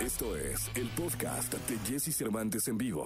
Esto es el podcast de Jesse Cervantes en vivo.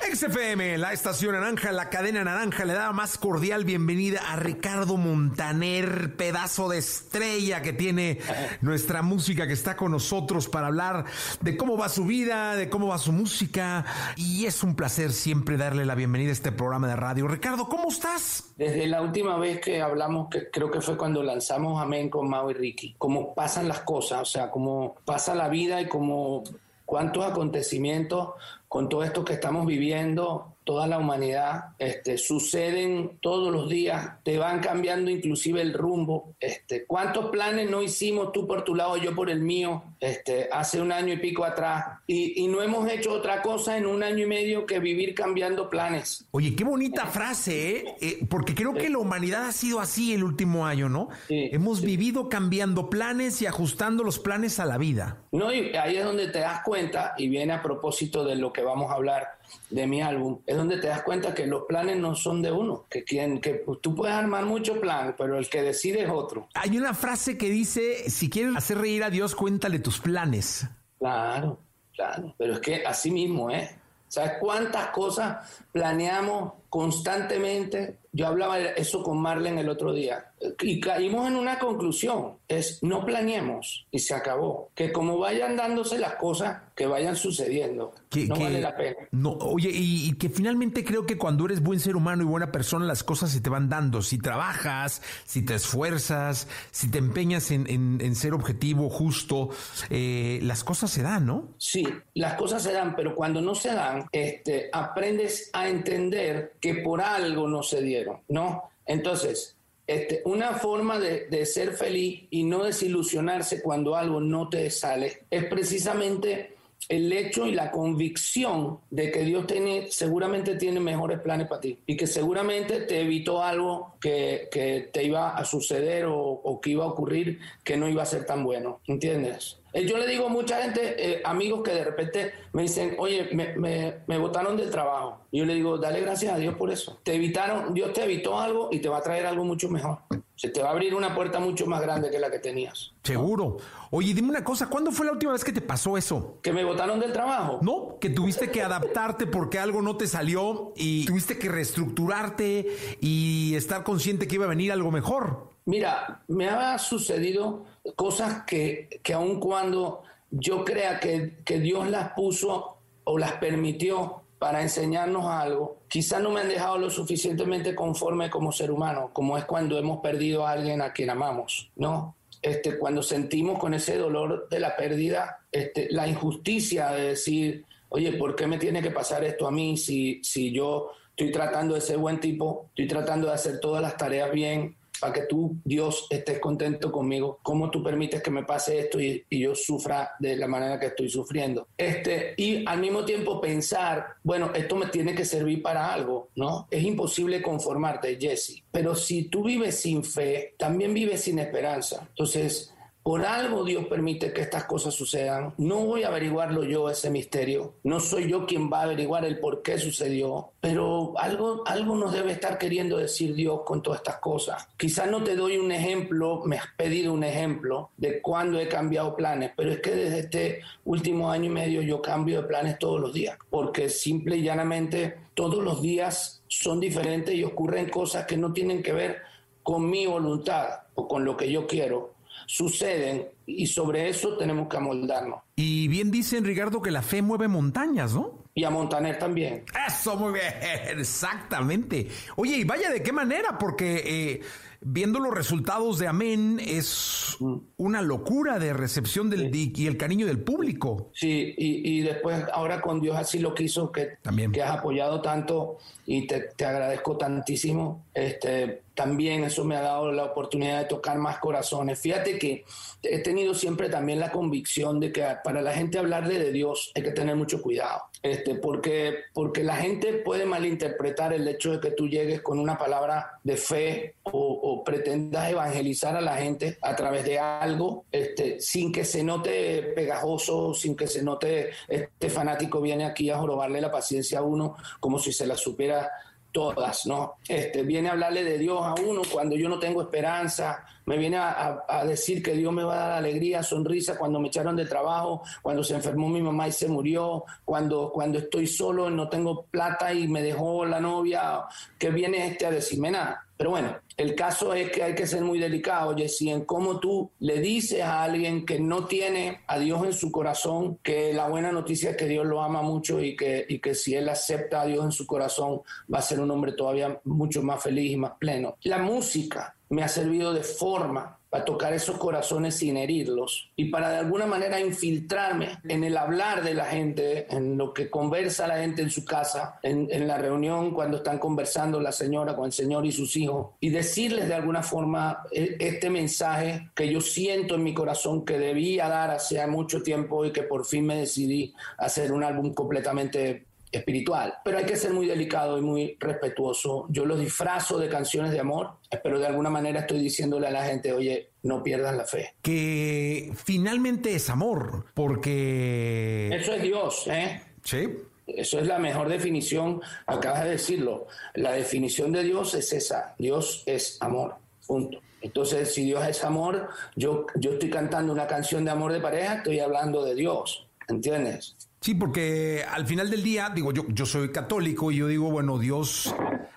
XFM, la estación naranja, la cadena naranja, le da más cordial bienvenida a Ricardo Montaner, pedazo de estrella que tiene nuestra música, que está con nosotros para hablar de cómo va su vida, de cómo va su música. Y es un placer siempre darle la bienvenida a este programa de radio. Ricardo, ¿cómo estás? Desde la última vez que hablamos, que creo que fue cuando lanzamos Amén con Mau y Ricky, cómo pasan las cosas, o sea, cómo pasa la vida y cómo cuántos acontecimientos con todo esto que estamos viviendo, toda la humanidad, este, suceden todos los días, te van cambiando inclusive el rumbo. Este, ¿Cuántos planes no hicimos tú por tu lado, yo por el mío, este, hace un año y pico atrás? Y, no hemos hecho otra cosa en un año y medio que vivir cambiando planes. Oye, qué bonita frase, ¿eh? eh porque creo que la humanidad ha sido así el último año, ¿no? hemos vivido cambiando planes y ajustando los planes a la vida. No, y ahí es donde te das cuenta, y viene a propósito de lo que vamos a hablar de mi álbum, es donde te das cuenta que los planes no son de uno, que, quien, que pues, tú puedes armar muchos planes, pero el que decide es otro. Hay una frase que dice, si quieres hacer reír a Dios, cuéntale tus planes. Claro, claro, pero es que así mismo, ¿eh? ¿Sabes cuántas cosas planeamos constantemente? Yo hablaba eso con Marlene el otro día y caímos en una conclusión, es no planeemos y se acabó. Que como vayan dándose las cosas, que vayan sucediendo. no vale la pena. No, oye, y, que finalmente creo que cuando eres buen ser humano y buena persona, las cosas se te van dando. Si trabajas, si te esfuerzas, si te empeñas en, ser objetivo, justo, eh, las cosas se dan, ¿no? Sí, las cosas se dan, pero cuando no se dan, este, aprendes a entender que por algo no se dieron, ¿no? Entonces, este, una forma de, ser feliz y no desilusionarse cuando algo no te sale es precisamente el hecho y la convicción de que Dios tiene, seguramente tiene mejores planes para ti y que seguramente te evitó algo que, te iba a suceder o, o, que iba a ocurrir que no iba a ser tan bueno. ¿Entiendes? Eh, yo le digo a mucha gente, eh, amigos que de repente me dicen, oye, me, me, me botaron del trabajo. Yo le digo, dale gracias a Dios por eso. Te evitaron, Dios te evitó algo y te va a traer algo mucho mejor. Se te va a abrir una puerta mucho más grande que la que tenías. Seguro. Oye, dime una cosa, ¿cuándo fue la última vez que te pasó eso? ¿Que me botaron del trabajo? No, que tuviste que adaptarte porque algo no te salió y tuviste que reestructurarte y estar consciente que iba a venir algo mejor. Mira, me ha sucedido cosas que, que aun cuando yo crea que, que Dios las puso o las permitió para enseñarnos algo, quizás no me han dejado lo suficientemente conforme como ser humano, como es cuando hemos perdido a alguien a quien amamos, ¿no? Este, cuando sentimos con ese dolor de la pérdida, este, la injusticia de decir, oye, ¿por qué me tiene que pasar esto a mí si, si yo estoy tratando de ser buen tipo, estoy tratando de hacer todas las tareas bien, que tú, Dios, estés contento conmigo. ¿Cómo tú permites que me pase esto y, yo sufra de la manera que estoy sufriendo? Este, y al mismo tiempo pensar, bueno, esto me tiene que servir para algo, ¿no? Es imposible conformarte, Jesse. Pero si tú vives sin fe, también vives sin esperanza. Entonces, por algo Dios permite que estas cosas sucedan. No voy a averiguarlo yo ese misterio. No soy yo quien va a averiguar el por qué sucedió. Pero algo, algo nos debe estar queriendo decir Dios con todas estas cosas. Quizás no te doy un ejemplo, me has pedido un ejemplo de cuándo he cambiado planes, pero es que desde este último año y medio yo cambio de planes todos los días. Porque simple y llanamente todos los días son diferentes y ocurren cosas que no tienen que ver con mi voluntad o con lo que yo quiero, suceden y sobre eso tenemos que amoldarnos. Y bien dicen, Ricardo, que la fe mueve montañas, ¿no? Y a Montaner también. Eso, muy bien, exactamente. Oye, y vaya de qué manera, porque eh, viendo los resultados de Amén es mm. una locura de recepción del y el cariño del público. Sí, y, después ahora con Dios así lo quiso, que, también. que has apoyado tanto y te, te agradezco tantísimo. Este, también eso me ha dado la oportunidad de tocar más corazones. Fíjate que he tenido siempre también la convicción de que para la gente hablarle de Dios hay que tener mucho cuidado, este, porque, porque la gente puede malinterpretar el hecho de que tú llegues con una palabra de fe o, pretendas evangelizar a la gente a través de algo este, sin que se note pegajoso, sin que se note este fanático viene aquí a jorobarle la paciencia a uno como si se la supiera todas, ¿no? Este, viene a hablarle de Dios a uno cuando yo no tengo esperanza, me viene a, decir que Dios me va a dar alegría, sonrisa cuando me echaron de trabajo, cuando se enfermó mi mamá y se murió, cuando, cuando estoy solo y no tengo plata y me dejó la novia, que viene este a decirme nada. Pero bueno, el caso es que hay que ser muy delicado, Jesse, en cómo tú le dices a alguien que no tiene a Dios en su corazón, que la buena noticia es que Dios lo ama mucho y que, y que si él acepta a Dios en su corazón va a ser un hombre todavía mucho más feliz y más pleno. La música me ha servido de forma para tocar esos corazones sin herirlos y para de alguna manera infiltrarme en el hablar de la gente, en lo que conversa la gente en su casa, en, la reunión cuando están conversando la señora con el señor y sus hijos y decirles de alguna forma e, este mensaje que yo siento en mi corazón que debía dar hace mucho tiempo y que por fin me decidí hacer un álbum completamente espiritual, pero hay que ser muy delicado y muy respetuoso. Yo los disfrazo de canciones de amor, pero de alguna manera estoy diciéndole a la gente, oye, no pierdas la fe. Que finalmente es amor, porque... Eso es Dios, ¿eh? Sí. Eso es la mejor definición, acabas de decirlo. La definición de Dios es esa, Dios es amor, punto. Entonces, si Dios es amor, yo, yo estoy cantando una canción de amor de pareja, estoy hablando de Dios, ¿entiendes? Sí, porque al final del día, digo, yo, yo soy católico y yo digo, bueno, Dios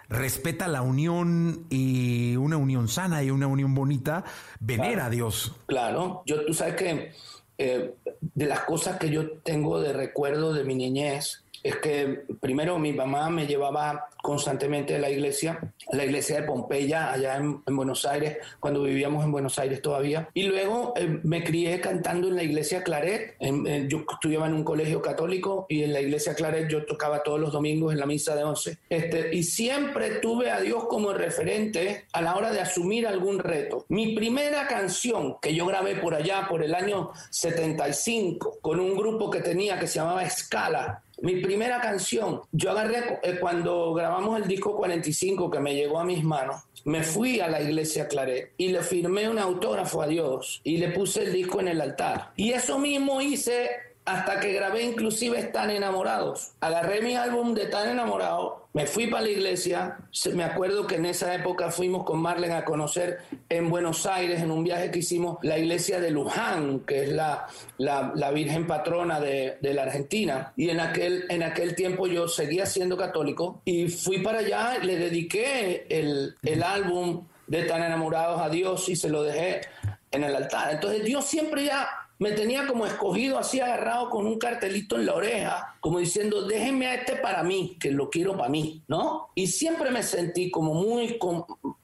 respeta la unión y una unión sana y una unión bonita, venera claro. a Dios. Claro, yo tú sabes que eh, de las cosas que yo tengo de recuerdo de mi niñez, es que primero mi mamá me llevaba constantemente a la iglesia, a la iglesia de Pompeya, allá en, en Buenos Aires, cuando vivíamos en Buenos Aires todavía. Y luego eh, me crié cantando en la iglesia Claret. Yo estudiaba en un colegio católico y en la iglesia Claret yo tocaba todos los domingos en la misa de once. Este, y siempre tuve a Dios como referente a la hora de asumir algún reto. Mi primera canción que yo grabé por allá, por el año 75, con un grupo que tenía que se llamaba Escala, mi primera canción, yo agarré eh, cuando grabamos el disco 45 que me llegó a mis manos, me fui a la iglesia Claret y le firmé un autógrafo a Dios y le puse el disco en el altar. Y eso mismo hice hasta que grabé inclusive Están enamorados. Agarré mi álbum de Tan enamorado, me fui para la iglesia, me acuerdo que en esa época fuimos con Marlene a conocer en Buenos Aires, en un viaje que hicimos, la iglesia de Luján, que es la, la, la Virgen patrona de, de, la Argentina. Y en aquel, en aquel tiempo yo seguía siendo católico y fui para allá, le dediqué el, el álbum de Tan enamorados a Dios y se lo dejé en el altar. Entonces Dios siempre ya me tenía como escogido así agarrado con un cartelito en la oreja, como diciendo, déjenme a este para mí, que lo quiero para mí, ¿no? Y siempre me sentí como muy,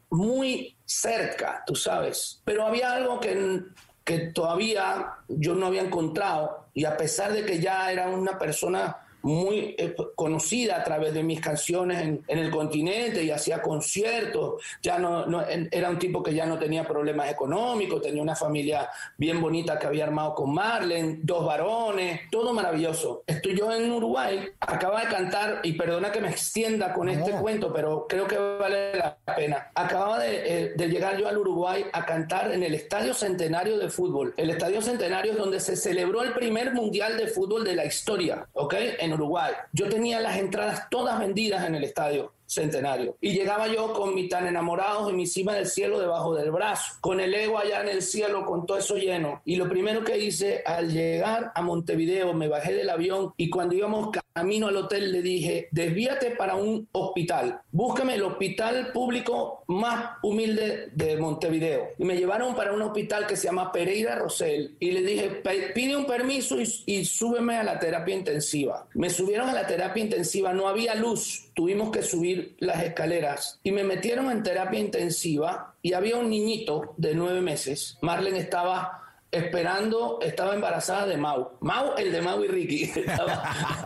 muy cerca, tú sabes. Pero había algo que, que todavía yo no había encontrado y a pesar de que ya era una persona muy eh, conocida a través de mis canciones en, en el continente y hacía conciertos. Ya no, no, era un tipo que ya no tenía problemas económicos, tenía una familia bien bonita que había armado con Marlene, dos varones, todo maravilloso. Estoy yo en Uruguay, acaba de cantar, y perdona que me extienda con este cuento, pero creo que vale la pena. Acababa de, eh, de llegar yo al Uruguay a cantar en el Estadio Centenario de Fútbol. El Estadio Centenario es donde se celebró el primer Mundial de Fútbol de la historia, ¿ok? En Uruguay. Yo tenía las entradas todas vendidas en el estadio centenario. Y llegaba yo con mi tan enamorados en mi cima del cielo debajo del brazo, con el ego allá en el cielo, con todo eso lleno. Y lo primero que hice al llegar a Montevideo, me bajé del avión y cuando íbamos camino al hotel le dije, desvíate para un hospital, búscame el hospital público más humilde de Montevideo. Y me llevaron para un hospital que se llama Pereira Rosell y le dije, pide un permiso y, y súbeme a la terapia intensiva. Me subieron a la terapia intensiva, no había luz, tuvimos que subir las escaleras y me metieron en terapia intensiva y había un niñito de nueve meses. Marlene estaba esperando, estaba embarazada de Mau. Mau, el de Mau y Ricky. Estaba,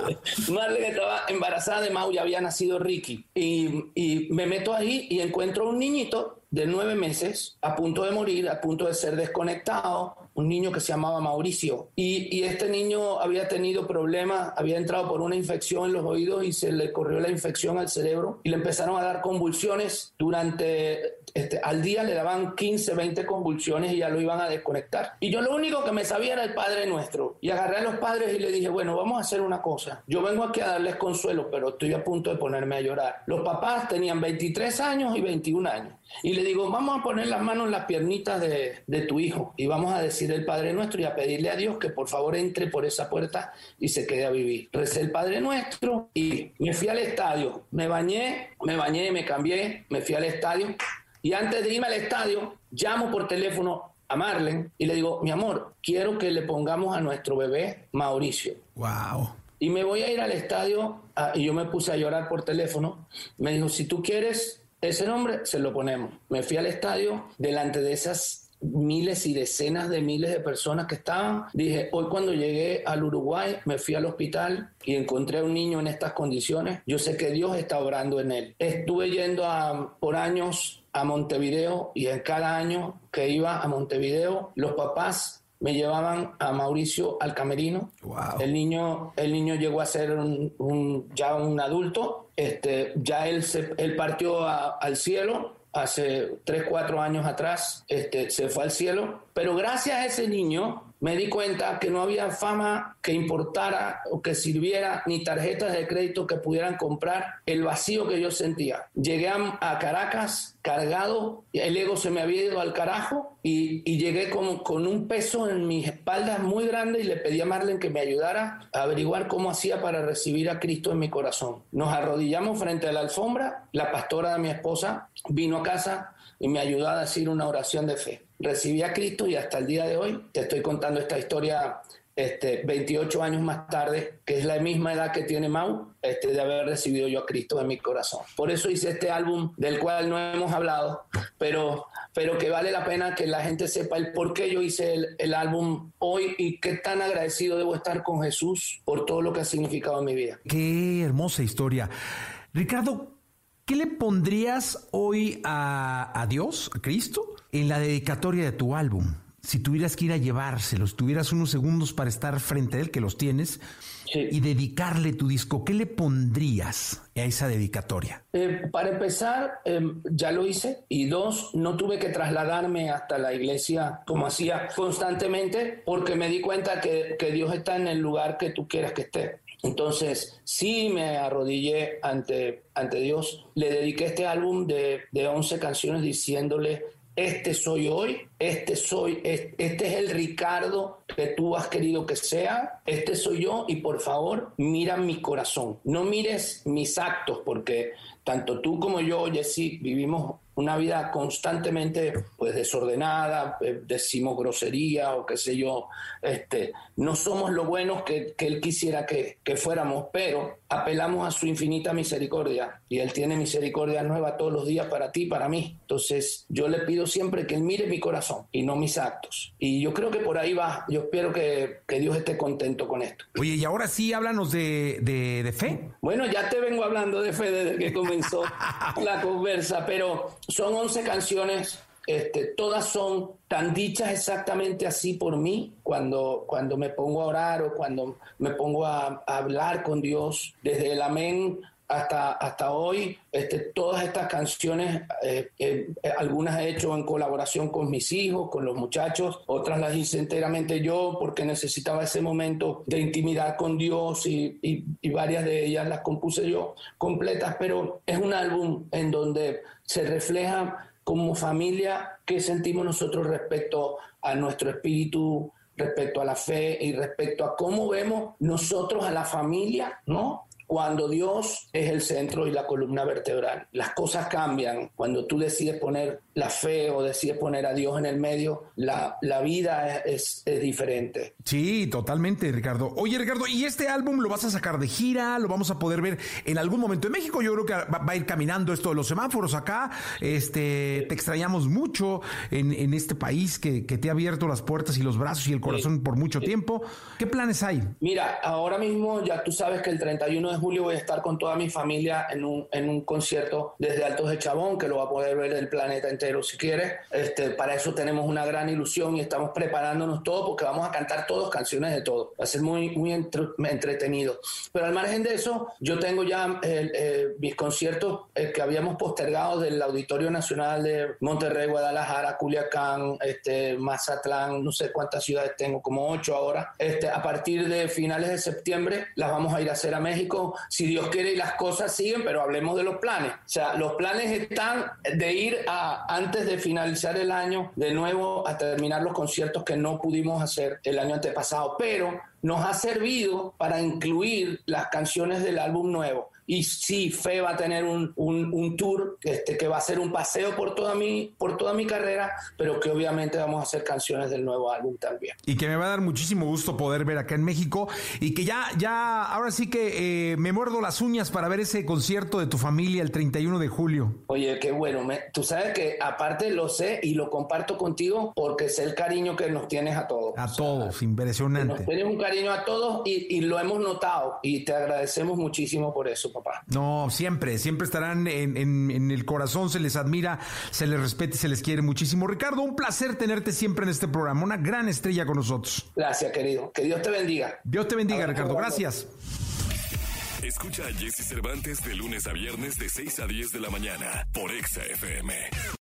Marlene estaba embarazada de Mau y había nacido Ricky. Y, y me meto ahí y encuentro un niñito de nueve meses, a punto de morir, a punto de ser desconectado, un niño que se llamaba Mauricio. Y, y, este niño había tenido problemas, había entrado por una infección en los oídos y se le corrió la infección al cerebro y le empezaron a dar convulsiones durante este, al día le daban 15, 20 convulsiones y ya lo iban a desconectar. Y yo lo único que me sabía era el Padre Nuestro. Y agarré a los padres y le dije, bueno, vamos a hacer una cosa. Yo vengo aquí a darles consuelo, pero estoy a punto de ponerme a llorar. Los papás tenían 23 años y 21 años. Y le digo, vamos a poner las manos en las piernitas de, de, tu hijo y vamos a decir el Padre Nuestro y a pedirle a Dios que por favor entre por esa puerta y se quede a vivir. Recé el Padre Nuestro y me fui al estadio. Me bañé, me bañé, me cambié, me fui al estadio y antes de irme al estadio llamo por teléfono a Marlen y le digo, mi amor, quiero que le pongamos a nuestro bebé Mauricio. Wow. Y me voy a ir al estadio ah, y yo me puse a llorar por teléfono. Me dijo, si tú quieres ese nombre, se lo ponemos. Me fui al estadio delante de esas miles y decenas de miles de personas que estaban. Dije, hoy cuando llegué al Uruguay, me fui al hospital y encontré a un niño en estas condiciones. Yo sé que Dios está obrando en él. Estuve yendo a, por años a Montevideo y en cada año que iba a Montevideo, los papás me llevaban a Mauricio al camerino. El, niño, el niño llegó a ser un, ya un adulto. Este, ya él, se, él partió al cielo hace 3, 4 años atrás. Este, se fue al cielo. Pero gracias a ese niño, me di cuenta que no había fama que importara o que sirviera ni tarjetas de crédito que pudieran comprar el vacío que yo sentía. Llegué a Caracas cargado, el ego se me había ido al carajo y, llegué con, con, un peso en mis espaldas muy grande y le pedí a Marlene que me ayudara a averiguar cómo hacía para recibir a Cristo en mi corazón. Nos arrodillamos frente a la alfombra, la pastora de mi esposa vino a casa y me ayudó a decir una oración de fe recibí a Cristo y hasta el día de hoy te estoy contando esta historia este, 28 años más tarde, que es la misma edad que tiene Mau, este, de haber recibido yo a Cristo en mi corazón. Por eso hice este álbum del cual no hemos hablado, pero, pero que vale la pena que la gente sepa el por qué yo hice el, el álbum hoy y qué tan agradecido debo estar con Jesús por todo lo que ha significado en mi vida. Qué hermosa historia. Ricardo, ¿qué le pondrías hoy a, a Dios, a Cristo? en la dedicatoria de tu álbum, si tuvieras que ir a llevárselos, tuvieras unos segundos para estar frente a él, que los tienes, y dedicarle tu disco, ¿qué le pondrías a esa dedicatoria? Eh, para empezar, em, ya lo hice. Y dos, no tuve que trasladarme hasta la iglesia como hacía constantemente, porque me di cuenta que, que Dios está en el lugar que tú quieras que esté. Entonces, sí me arrodillé ante, ante Dios. Le dediqué este álbum de, de 11 canciones diciéndole este soy hoy, este soy, este es el Ricardo que tú has querido que sea, este soy yo y por favor mira mi corazón, no mires mis actos porque tanto tú como yo, Jessy, vivimos una vida constantemente pues desordenada, eh, decimos grosería o qué sé yo, este, no somos lo buenos que, Él quisiera que, que, fuéramos, pero apelamos a su infinita misericordia y Él tiene misericordia nueva todos los días para ti y para mí. Entonces yo le pido siempre que Él mire mi corazón y no mis actos. Y yo creo que por ahí va, yo espero que, que Dios esté contento con esto. Oye, y ahora sí háblanos de, de, de fe. Bueno, ya te vengo hablando de fe desde que comenzó la conversa, pero son 11 canciones, este, todas son tan dichas exactamente así por mí, cuando, cuando me pongo a orar o cuando me pongo a, hablar con Dios, desde el amén hasta, hasta hoy, este, todas estas canciones, eh, eh, algunas he hecho en colaboración con mis hijos, con los muchachos, otras las hice enteramente yo porque necesitaba ese momento de intimidad con Dios y, y varias de ellas las compuse yo completas, pero es un álbum en donde se refleja como familia qué sentimos nosotros respecto a nuestro espíritu, respecto a la fe y respecto a cómo vemos nosotros a la familia, ¿no? Cuando Dios es el centro y la columna vertebral. Las cosas cambian. Cuando tú decides poner la fe o decides poner a Dios en el medio, la, la vida es, es, diferente. Sí, totalmente, Ricardo. Oye, Ricardo, ¿y este álbum lo vas a sacar de gira? ¿Lo vamos a poder ver en algún momento en México? Yo creo que va, a ir caminando esto de los semáforos acá. Este, te extrañamos mucho en, en este país que, que, te ha abierto las puertas y los brazos y el corazón por mucho tiempo. ¿Qué planes hay? Mira, ahora mismo ya tú sabes que el 31 de julio voy a estar con toda mi familia en un, en un concierto desde Altos de Chabón, que lo va a poder ver el planeta entero si quiere. Este, para eso tenemos una gran ilusión y estamos preparándonos todo porque vamos a cantar todos canciones de todo. Va a ser muy, muy entretenido. Pero al margen de eso, yo tengo ya eh, mis conciertos eh, que habíamos postergado del Auditorio Nacional de Monterrey, Guadalajara, Culiacán, este, Mazatlán, no sé cuántas ciudades tengo, como ocho ahora. Este, a partir de finales de septiembre las vamos a ir a hacer a México, si Dios quiere y las cosas siguen, pero hablemos de los planes. O sea, los planes están de ir a, antes de finalizar el año, de nuevo a terminar los conciertos que no pudimos hacer el año antepasado, pero nos ha servido para incluir las canciones del álbum nuevo. Y sí, Fe va a tener un, un, tour este, que va a ser un paseo por toda, mi, por toda mi carrera, pero que obviamente vamos a hacer canciones del nuevo álbum también. Y que me va a dar muchísimo gusto poder ver acá en México y que ya, ya, ahora sí que eh, me muerdo las uñas para ver ese concierto de tu familia el 31 de julio. Oye, qué bueno. tú sabes que aparte lo sé y lo comparto contigo porque sé el cariño que nos tienes a todos. A todos, impresionante. Nos tienes un cariño a todos y, y lo hemos notado y te agradecemos muchísimo por eso. No, siempre, siempre estarán en, el corazón, se les admira, se les respeta y se les quiere muchísimo. Ricardo, un placer tenerte siempre en este programa, una gran estrella con nosotros. Gracias, querido. Que Dios te bendiga. Dios te bendiga, Ricardo. Gracias. Escucha a Jesse Cervantes de lunes a viernes de 6 a 10 de la mañana por Exa FM.